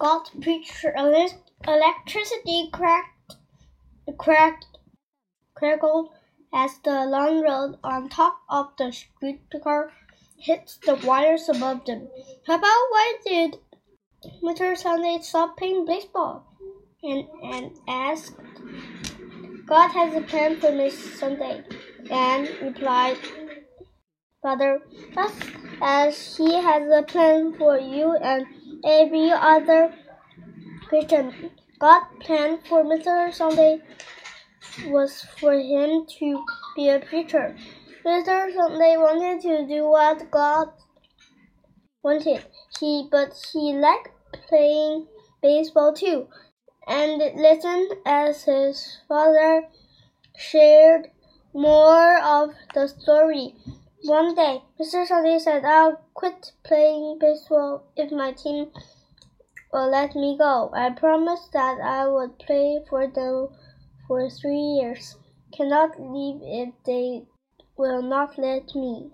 Scott preacher electricity cracked, cracked, crackled as the long rod on top of the streetcar hit the wires above them. How about why did Mr. Sunday stop playing baseball? And, and asked. God has a plan for Miss Sunday, and replied Father, just as He has a plan for you and every other Christian. God's plan for Mr. Sunday was for him to be a preacher. Mr. Sunday wanted to do what God wanted. He but he liked playing baseball too, and listened as his father shared more of the story. One day, Mr. Sunday said, I'll quit playing baseball if my team will let me go. I promised that I would play for them for three years. Cannot leave if they will not let me.